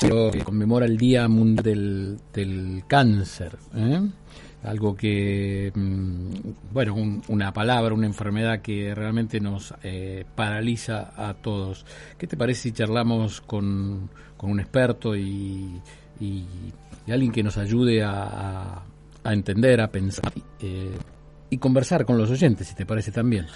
Que conmemora el Día Mundial del, Cáncer. ¿eh? Algo que, mm, bueno, una palabra, una enfermedad que realmente nos eh, paraliza a todos. ¿Qué te parece si charlamos con, un experto y, alguien que nos ayude a, entender, a pensar eh, y conversar con los oyentes, si te parece también?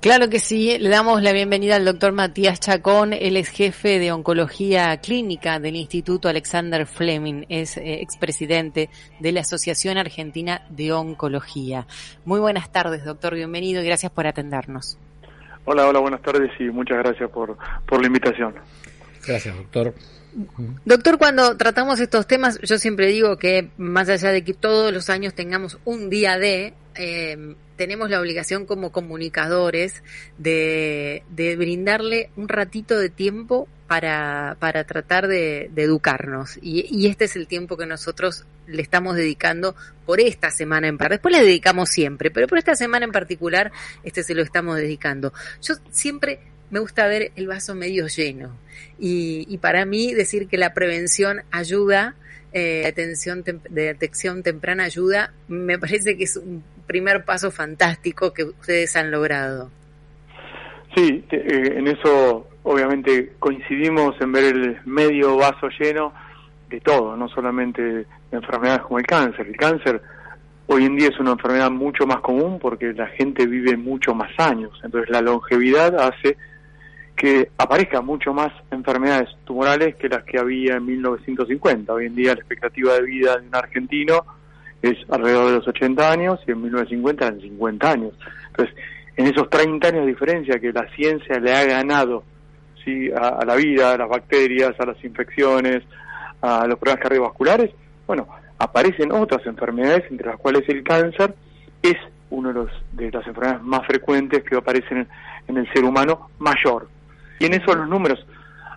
Claro que sí, le damos la bienvenida al doctor Matías Chacón, él es jefe de oncología clínica del Instituto Alexander Fleming, es eh, expresidente de la Asociación Argentina de Oncología. Muy buenas tardes, doctor, bienvenido y gracias por atendernos. Hola, hola, buenas tardes y muchas gracias por, por la invitación. Gracias, doctor. Doctor, cuando tratamos estos temas, yo siempre digo que más allá de que todos los años tengamos un día de, eh, tenemos la obligación como comunicadores de, brindarle un ratito de tiempo para, para tratar de, educarnos. Y, este es el tiempo que nosotros le estamos dedicando por esta semana en particular. Después le dedicamos siempre, pero por esta semana en particular, este se lo estamos dedicando. Yo siempre me gusta ver el vaso medio lleno. Y, y para mí decir que la prevención ayuda eh, atención de detección temprana ayuda, me parece que es un primer paso fantástico que ustedes han logrado. Sí, eh, en eso obviamente coincidimos en ver el medio vaso lleno de todo, no solamente de enfermedades como el cáncer. El cáncer hoy en día es una enfermedad mucho más común porque la gente vive mucho más años, entonces la longevidad hace que aparezcan mucho más enfermedades tumorales que las que había en 1950. Hoy en día la expectativa de vida de un argentino es alrededor de los 80 años y en 1950 eran 50 años. Entonces, en esos 30 años de diferencia que la ciencia le ha ganado ¿sí? a, la vida, a las bacterias, a las infecciones, a los problemas cardiovasculares, bueno, aparecen otras enfermedades, entre las cuales el cáncer es una de, de las enfermedades más frecuentes que aparecen en el ser humano mayor. Y en eso los números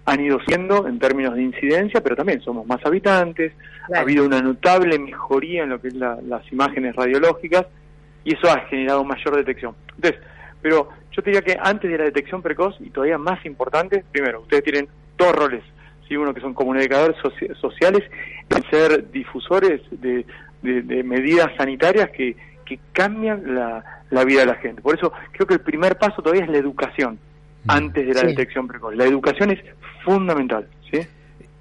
han ido siendo en términos de incidencia, pero también somos más habitantes, ha habido una notable mejoría en lo que es las imágenes radiológicas y eso ha generado mayor detección. Entonces, pero yo te diría que antes de la detección precoz y todavía más importante, primero, ustedes tienen dos roles, ¿sí? uno que son comunicadores sociales, en ser difusores de, medidas sanitarias que, que cambian la, la vida de la gente. Por eso creo que el primer paso todavía es la educación antes de la detección precoz. La educación es fundamental, ¿sí?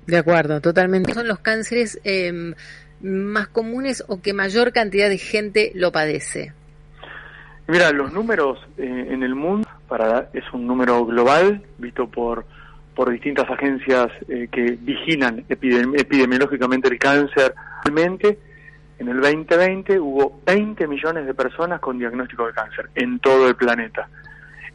De acuerdo, totalmente. ¿Son los cánceres em, más comunes o que mayor cantidad de gente lo padece? Mira, los números eh, en el mundo para es un número global visto por por distintas agencias eh, que vigilan epidemiológicamente el cáncer. Realmente, en el 2020 hubo 20 millones de personas con diagnóstico de cáncer en todo el planeta.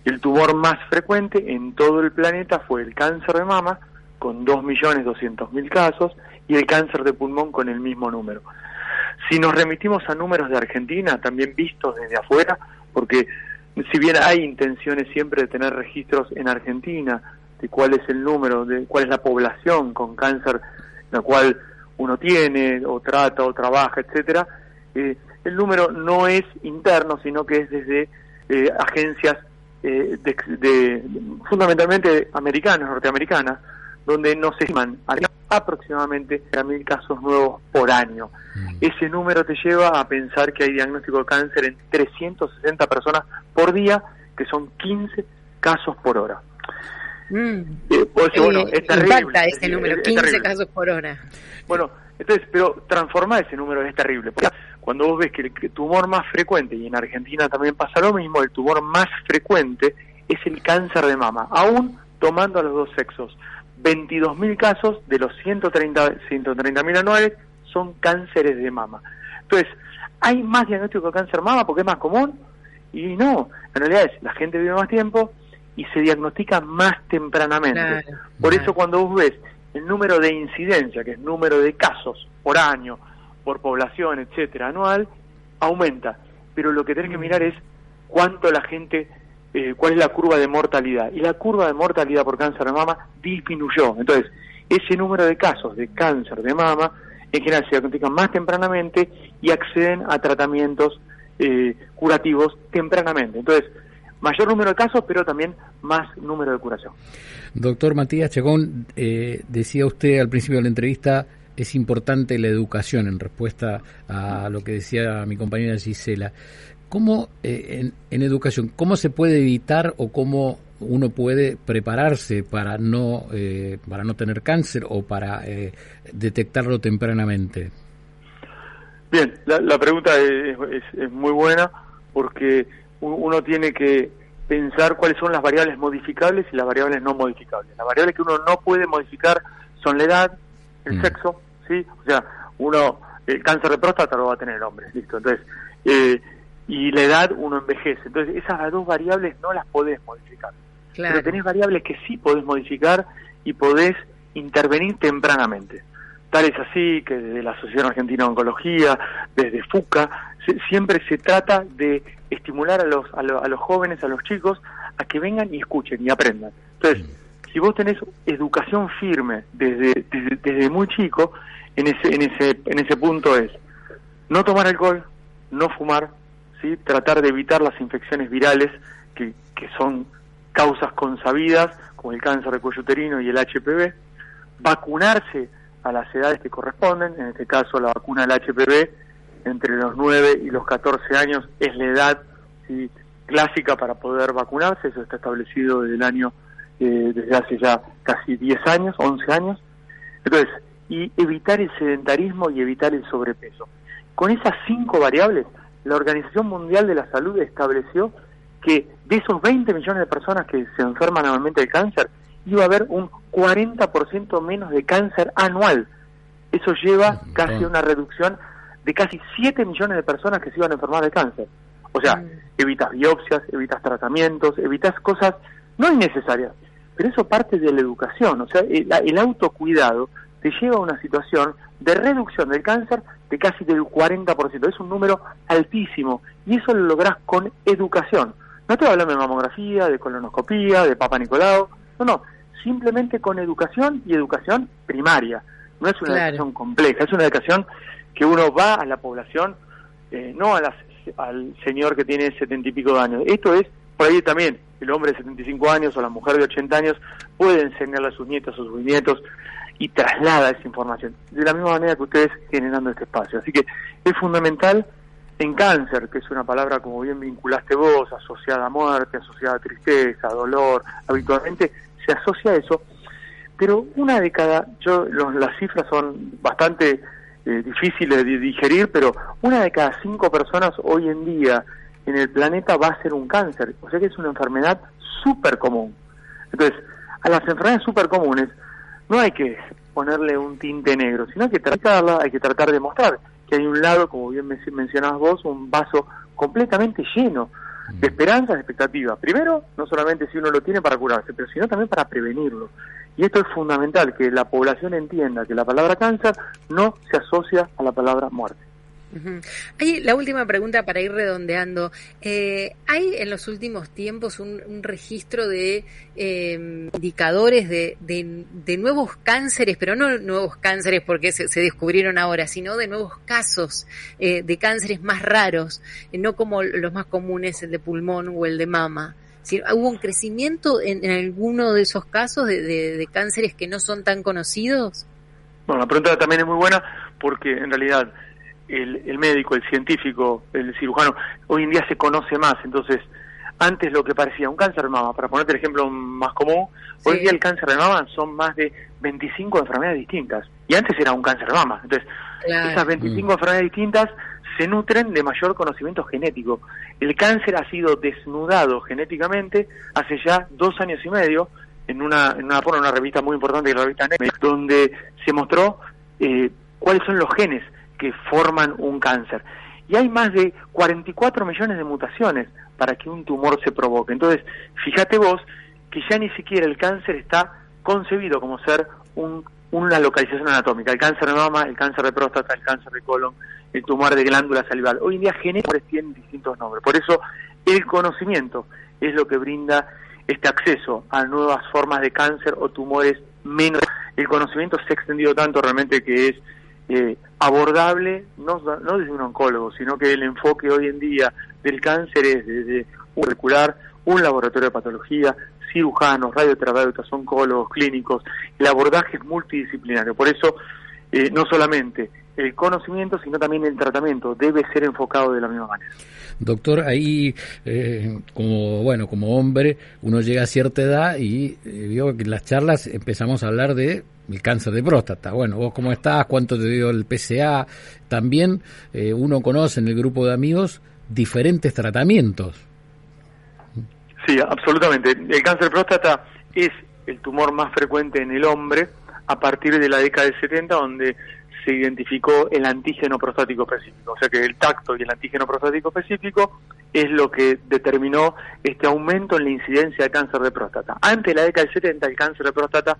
El tumor más frecuente en todo el planeta fue el cáncer de mama, con 2.200.000 casos, y el cáncer de pulmón con el mismo número. Si nos remitimos a números de Argentina, también vistos desde afuera, porque si bien hay intenciones siempre de tener registros en Argentina de cuál es el número, de cuál es la población con cáncer, la cual uno tiene o trata o trabaja, etcétera, eh, el número no es interno, sino que es desde eh, agencias eh, de, fundamentalmente americanas, norteamericanas, donde nos estiman aproximadamente a mil casos nuevos por año. Mm. Ese número te lleva a pensar que hay diagnóstico de cáncer en 360 personas por día, que son 15 casos por hora. Mm. Eh, bueno, es terrible. ese número, 15 casos por hora. Bueno, entonces, pero transformar ese número es terrible. Porque cuando vos ves que el tumor más frecuente, y en Argentina también pasa lo mismo, el tumor más frecuente es el cáncer de mama, aún tomando a los dos sexos. 22.000 casos de los 130.000 mil anuales son cánceres de mama. Entonces, hay más diagnóstico de cáncer de mama porque es más común Y no, en realidad es, la gente vive más tiempo y se diagnostica más tempranamente. por eso cuando vos ves el número de incidencia, que es número de casos por año, por población, etcétera, anual, aumenta. Pero lo que tenés que mirar es cuánto la gente, eh, cuál es la curva de mortalidad. Y la curva de mortalidad por cáncer de mama disminuyó. Entonces, ese número de casos de cáncer de mama en general se diagnostican más tempranamente y acceden a tratamientos eh, curativos tempranamente. Entonces, mayor número de casos, pero también más número de curación. Doctor Matías Chegón, eh, decía usted al principio de la entrevista, es importante la educación en respuesta a lo que decía mi compañera Gisela. ¿Cómo, eh, en, educación, cómo se puede evitar o cómo uno puede prepararse para no, eh, para no tener cáncer o para detectarlo tempranamente? Bien, la, pregunta es, muy buena porque uno tiene que pensar cuáles son las variables modificables y las variables no modificables. Las variables que uno no puede modificar son la edad, el mm. sexo, ¿sí? O sea, uno, el cáncer de próstata lo va a tener el hombre, listo. Entonces, eh, y la edad uno envejece. Entonces, esas dos variables no las podés modificar. Pero tenés variables que sí podés modificar y podés intervenir tempranamente. Tal es así que desde la Asociación Argentina de Oncología, desde FUCA, siempre se trata de estimular a los, a, los jóvenes, a los chicos, a que vengan y escuchen y aprendan. Entonces, mm. si vos tenés educación firme desde, desde, muy chico, en ese, en, ese, en ese punto es no tomar alcohol, no fumar, ¿sí? tratar de evitar las infecciones virales que, que son causas consabidas, como el cáncer de cuello uterino y el HPV, vacunarse a las edades que corresponden, en este caso la vacuna del HPV entre los 9 y los 14 años es la edad clásica para poder vacunarse, eso está establecido desde el año, eh, desde hace ya casi 10 años, 11 años. Entonces, y evitar el sedentarismo y evitar el sobrepeso. Con esas cinco variables, la Organización Mundial de la Salud estableció que de esos 20 millones de personas que se enferman anualmente de cáncer, iba a haber un 40% menos de cáncer anual. Eso lleva casi a una reducción de casi 7 millones de personas que se iban a enfermar de cáncer. O sea, mm. evitas biopsias, evitas tratamientos, evitas cosas no innecesarias. Pero eso parte de la educación. O sea, el, autocuidado te lleva a una situación de reducción del cáncer de casi del 40%. Es un número altísimo. Y eso lo lográs con educación. No te hablando de mamografía, de colonoscopía, de Papa Nicolau. No, no. Simplemente con educación y educación primaria. No es una educación compleja, es una educación que uno va a la población, eh, no a al señor que tiene setenta y pico de años. Esto es, por ahí también, el hombre de 75 años o la mujer de 80 años puede enseñarle a sus nietos o sus nietos y traslada esa información, de la misma manera que ustedes generando este espacio. Así que es fundamental en cáncer, que es una palabra como bien vinculaste vos, asociada a muerte, asociada a tristeza, dolor, habitualmente se asocia a eso, pero una de cada, yo las cifras son bastante eh, difíciles de digerir, pero una de cada cinco personas hoy en día en el planeta va a ser un cáncer, o sea que es una enfermedad súper común. Entonces, a las enfermedades súper comunes no hay que ponerle un tinte negro, sino hay que tratarla, hay que tratar de mostrar que hay un lado, como bien mencionabas vos, un vaso completamente lleno de esperanzas, de expectativas. Primero, no solamente si uno lo tiene para curarse, pero sino también para prevenirlo. Y esto es fundamental, que la población entienda que la palabra cáncer no se asocia a la palabra muerte. La última pregunta para ir redondeando. Eh, ¿Hay en los últimos tiempos un, registro de em, indicadores de, de, nuevos cánceres, pero no nuevos cánceres porque se, descubrieron ahora, sino de nuevos casos eh, de cánceres más raros, eh, no como los más comunes, el de pulmón o el de mama? ¿Hubo un crecimiento en, alguno de esos casos de, cánceres que no son tan conocidos? Bueno, la pregunta también es muy buena porque en realidad el, médico, el científico, el cirujano, hoy en día se conoce más. Entonces, antes lo que parecía un cáncer de mama, para ponerte el ejemplo más común, hoy en día el cáncer de mama son más de 25 enfermedades distintas. Y antes era un cáncer de mama. Entonces, esas 25 mm. enfermedades distintas se nutren de mayor conocimiento genético. El cáncer ha sido desnudado genéticamente hace ya dos años y medio en una, en una, una revista muy importante, la revista NEMEC, donde se mostró eh, cuáles son los genes que forman un cáncer. y hay más de 44 millones de mutaciones para que un tumor se provoque. Entonces, fíjate vos que ya ni siquiera el cáncer está concebido como ser una localización anatómica. El cáncer de mama, el cáncer de próstata, el cáncer de colon, el tumor de glándula salival. Hoy en día genéticos tienen distintos nombres. Por eso el conocimiento es lo que brinda este acceso a nuevas formas de cáncer o tumores menos. El conocimiento se ha extendido tanto realmente que es eh, abordable, no, no desde un oncólogo, sino que el enfoque hoy en día del cáncer es desde un un laboratorio de patología, cirujanos, radioterapeutas, oncólogos, clínicos. El abordaje es multidisciplinario. Por eso, eh, no solamente el conocimiento, sino también el tratamiento debe ser enfocado de la misma manera. Doctor, ahí eh, como bueno, como hombre, uno llega a cierta edad y eh, que en las charlas empezamos a hablar de el cáncer de próstata. Bueno, vos cómo estás, cuánto te dio el PCA. También eh, uno conoce en el grupo de amigos diferentes tratamientos. Sí, absolutamente. El cáncer de próstata es el tumor más frecuente en el hombre a partir de la década del 70, donde se identificó el antígeno prostático específico. O sea que el tacto y el antígeno prostático específico es lo que determinó este aumento en la incidencia de cáncer de próstata. Antes de la década del 70, el cáncer de próstata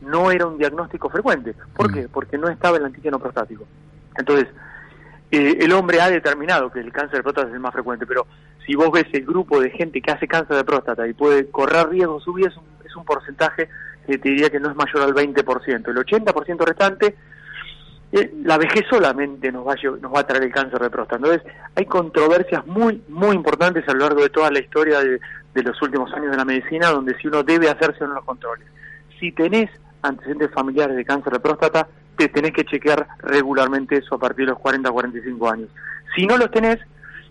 no era un diagnóstico frecuente. ¿Por mm. qué? Porque no estaba el antígeno prostático. Entonces, eh, el hombre ha determinado que el cáncer de próstata es el más frecuente, pero si vos ves el grupo de gente que hace cáncer de próstata y puede correr riesgo su vida, es un, es un porcentaje que te diría que no es mayor al 20%. El 80% restante eh, la vejez solamente nos va, a, nos va a traer el cáncer de próstata. Entonces, hay controversias muy, muy importantes a lo largo de toda la historia de, los últimos años de la medicina, donde si uno debe hacerse unos controles. Si tenés antecedentes familiares de cáncer de próstata, te tenés que chequear regularmente eso a partir de los 40 45 años. Si no los tenés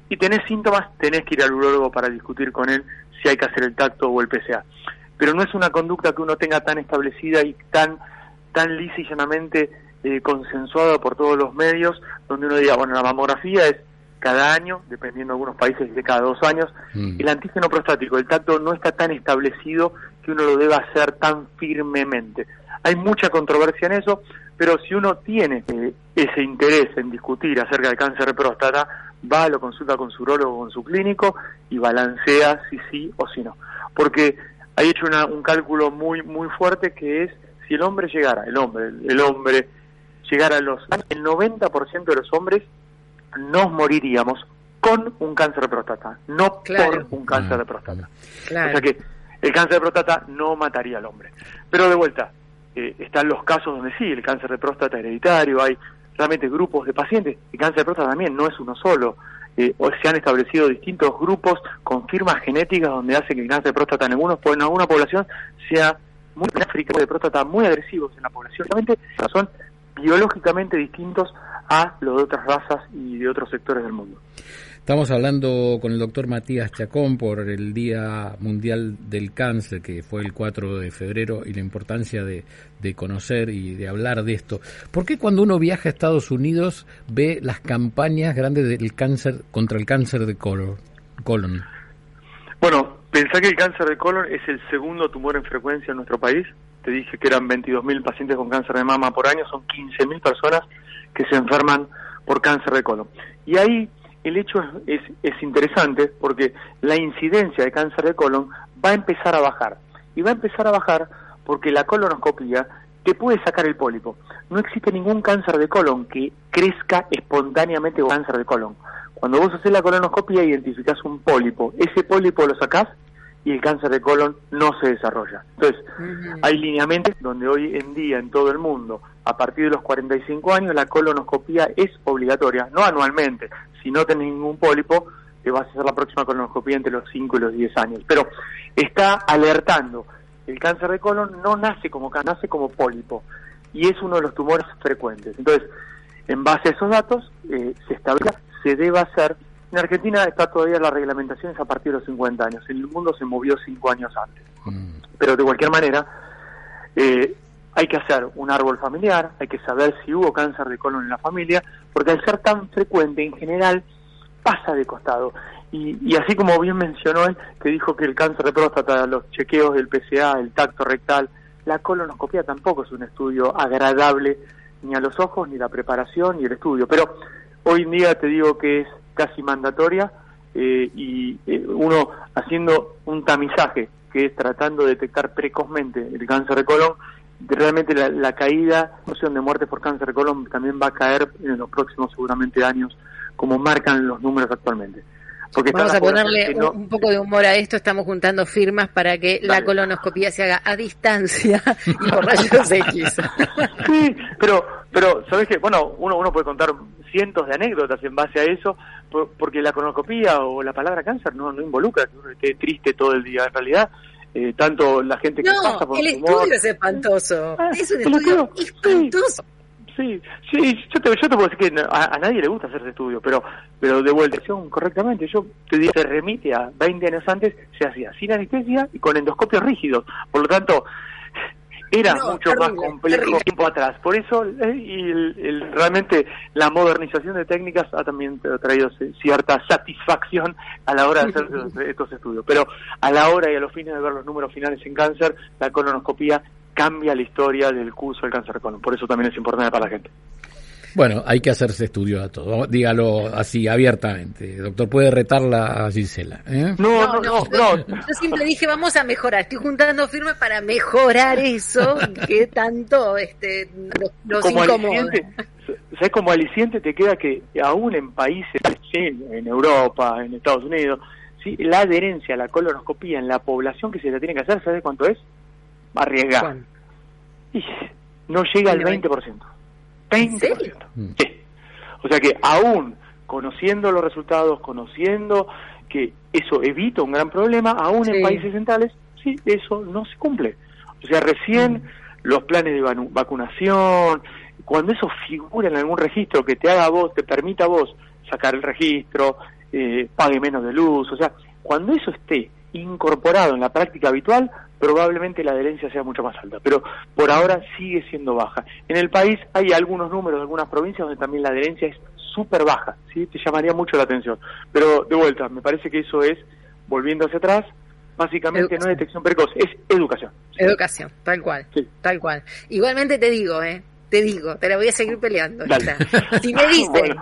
y tenés síntomas, tenés que ir al urólogo para discutir con él si hay que hacer el tacto o el PCA. Pero no es una conducta que uno tenga tan establecida y tan, tan lisa y llanamente eh, consensuada por todos los medios, donde uno diga, bueno, la mamografía es cada año, dependiendo de algunos países de cada dos años, mm. el antígeno prostático, el tacto no está tan establecido que uno lo deba hacer tan firmemente. Hay mucha controversia en eso, pero si uno tiene eh, ese interés en discutir acerca del cáncer de próstata, va, lo consulta con su urologo o con su clínico y balancea si sí o si no. Porque hay hecho un cálculo muy, muy fuerte que es si el hombre llegara, el hombre, el hombre llegar a los el 90% de los hombres nos moriríamos con un cáncer de próstata, no por un cáncer de próstata. O sea que el cáncer de próstata no mataría al hombre. Pero de vuelta, eh, están los casos donde sí, el cáncer de próstata hereditario, hay realmente grupos de pacientes. El cáncer de próstata también no es uno solo. Eh, se han establecido distintos grupos con firmas genéticas donde hace que el cáncer de próstata en, algunos, en alguna población sea muy de próstata muy agresivos en la población. Realmente son biológicamente distintos a los de otras razas y de otros sectores del mundo. Estamos hablando con el doctor Matías Chacón por el Día Mundial del Cáncer, que fue el 4 de febrero, y la importancia de, conocer y de hablar de esto. ¿Por qué cuando uno viaja a Estados Unidos ve las campañas grandes del cáncer contra el cáncer de colon? colon? Bueno, pensá que el cáncer de colon es el segundo tumor en frecuencia en nuestro país te dije que eran 22.000 pacientes con cáncer de mama por año, son 15.000 personas que se enferman por cáncer de colon. Y ahí el hecho es, es, interesante porque la incidencia de cáncer de colon va a empezar a bajar. Y va a empezar a bajar porque la colonoscopia te puede sacar el pólipo. No existe ningún cáncer de colon que crezca espontáneamente con cáncer de colon. Cuando vos haces la colonoscopia identificás un pólipo, ese pólipo lo sacás y el cáncer de colon no se desarrolla. Entonces, hay lineamientos donde hoy en día en todo el mundo, a partir de los 45 años, la colonoscopia es obligatoria, no anualmente. Si no tenés ningún pólipo, te vas a hacer la próxima colonoscopia entre los 5 y los 10 años. Pero está alertando, el cáncer de colon no nace como nace como pólipo y es uno de los tumores frecuentes. Entonces, en base a esos datos, eh, se establece, se debe hacer en Argentina está todavía la reglamentación es a partir de los 50 años. En el mundo se movió 5 años antes. Mm. Pero de cualquier manera, eh, hay que hacer un árbol familiar, hay que saber si hubo cáncer de colon en la familia, porque al ser tan frecuente, en general, pasa de costado. Y, y así como bien mencionó él, que dijo que el cáncer de próstata, los chequeos del PCA, el tacto rectal, la colonoscopia tampoco es un estudio agradable ni a los ojos, ni la preparación, ni el estudio. Pero hoy en día te digo que es casi mandatoria eh, y eh, uno haciendo un tamizaje, que es tratando de detectar precozmente el cáncer de colon, realmente la, la caída, noción de muerte por cáncer de colon también va a caer en los próximos seguramente años, como marcan los números actualmente. Vamos a ponerle un, poco de humor a esto. Estamos juntando firmas para que la colonoscopía se haga a distancia y por rayos X. Sí, pero, pero ¿sabes qué? Bueno, uno, uno puede contar cientos de anécdotas en base a eso, porque la colonoscopía o la palabra cáncer no, no involucra que uno esté triste todo el día. En realidad, eh, tanto la gente que pasa por el estudio es espantoso. Ah, es un estudio espantoso. Sí, sí, yo te, yo te puedo decir que a, nadie le gusta hacer ese estudio, pero pero de vuelta, correctamente, yo te digo, se remite a 20 años antes, se hacía sin anestesia y con endoscopios rígidos. Por lo tanto, era mucho más complejo tiempo atrás. Por eso, eh, y el, realmente la modernización de técnicas ha también traído cierta satisfacción a la hora de hacer estos estudios. Pero a la hora y a los fines de ver los números finales en cáncer, la colonoscopía cambia la historia del curso del cáncer de colon. Por eso también es importante para la gente. Bueno, hay que hacerse estudio a todo. Dígalo así, abiertamente. Doctor, puede retarla a Gisela. ¿eh? No, no, no, Yo siempre dije, vamos a mejorar. Estoy juntando firmas para mejorar eso que tanto este, los, como aliciente, ¿Sabes? Como aliciente te queda que aún en países, en Europa, en Estados Unidos, ¿sí? la adherencia a la colonoscopía en la población que se la tiene que hacer, ¿sabes cuánto es? arriesgar. Y no llega al 20%. 20%. Mm. O sea que aún conociendo los resultados, conociendo que eso evita un gran problema, aún en países centrales, sí, eso no se cumple. O sea, recién mm. los planes de vacunación, cuando eso figura en algún registro que te haga a vos, te permita a vos sacar el registro, eh, pague menos de luz, o sea, cuando eso esté incorporado en la práctica habitual, probablemente la adherencia sea mucho más alta, pero por ahora sigue siendo baja. En el país hay algunos números algunas provincias donde también la adherencia es súper baja, ¿sí? te llamaría mucho la atención. Pero de vuelta, me parece que eso es, volviendo hacia atrás, básicamente no es detección precoz, es educación. Educación, tal cual, tal cual. Igualmente te digo, ¿eh? te digo, te la voy a seguir peleando. Si me dicen,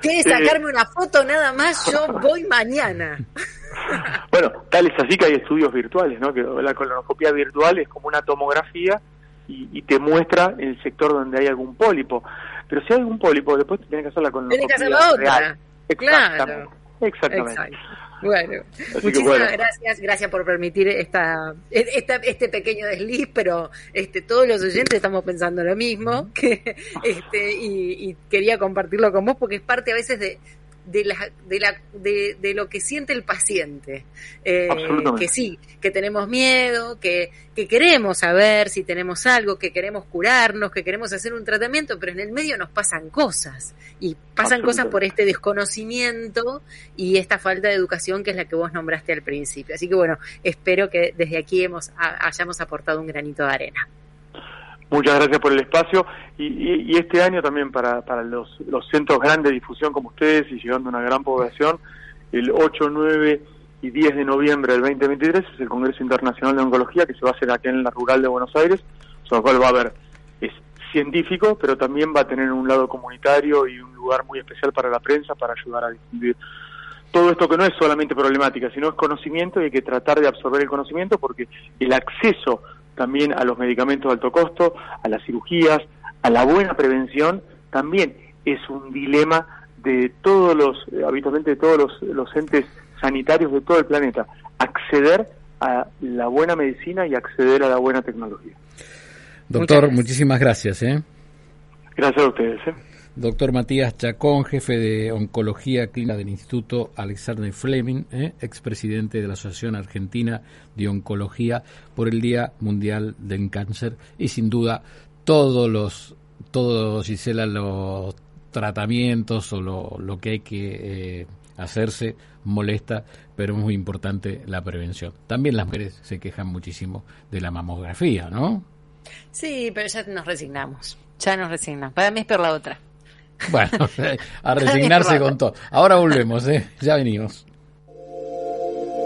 ¿quieres sacarme una foto nada más? Yo voy mañana. Bueno, tal es así que hay estudios virtuales, ¿no? Que la colonoscopia virtual es como una tomografía y, te muestra el sector donde hay algún pólipo. Pero si hay algún pólipo, después tienes que hacer la colonoscopia Tienes que hacer la otra. Claro. Exactamente. Bueno, muchísimas gracias, gracias por permitir esta, esta, este pequeño desliz, pero este, todos los oyentes estamos pensando lo mismo, que, este, y, y, quería compartirlo con vos porque es parte a veces de, de, la, de, la, de, de, lo que siente el paciente. Eh, que sí, que tenemos miedo, que, que queremos saber si tenemos algo, que queremos curarnos, que queremos hacer un tratamiento, pero en el medio nos pasan cosas. Y pasan cosas por este desconocimiento y esta falta de educación que es la que vos nombraste al principio. Así que bueno, espero que desde aquí hemos, hayamos aportado un granito de arena. Muchas gracias por el espacio y, este año también para, para los, los, centros grandes de difusión como ustedes y llegando a una gran población, el 8, 9 y 10 de noviembre del 2023 es el Congreso Internacional de Oncología que se va a hacer aquí en la Rural de Buenos Aires, lo cual va a haber, es científico, pero también va a tener un lado comunitario y un lugar muy especial para la prensa para ayudar a difundir. Todo esto que no es solamente problemática, sino es conocimiento y hay que tratar de absorber el conocimiento porque el acceso también a los medicamentos de alto costo, a las cirugías, a la buena prevención, también es un dilema de todos los, eh, habitualmente de todos los, entes sanitarios de todo el planeta, acceder a la buena medicina y acceder a la buena tecnología. Doctor, muchísimas gracias. ¿eh? Gracias a ustedes. ¿eh? Doctor Matías Chacón, jefe de Oncología Clínica del Instituto Alexander Fleming, ¿eh? expresidente de la Asociación Argentina de Oncología por el Día Mundial del Cáncer y sin duda todos los, todos, Gisela, los tratamientos o lo, que hay que eh, hacerse molesta, pero es muy importante la prevención. También las mujeres se quejan muchísimo de la mamografía, ¿no? Sí, pero ya nos resignamos, ya nos resignamos. Para mí es peor la otra. Bueno, a resignarse con todo. Ahora volvemos, ¿eh? Ya venimos.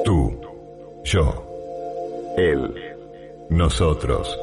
Tú, yo, él, nosotros.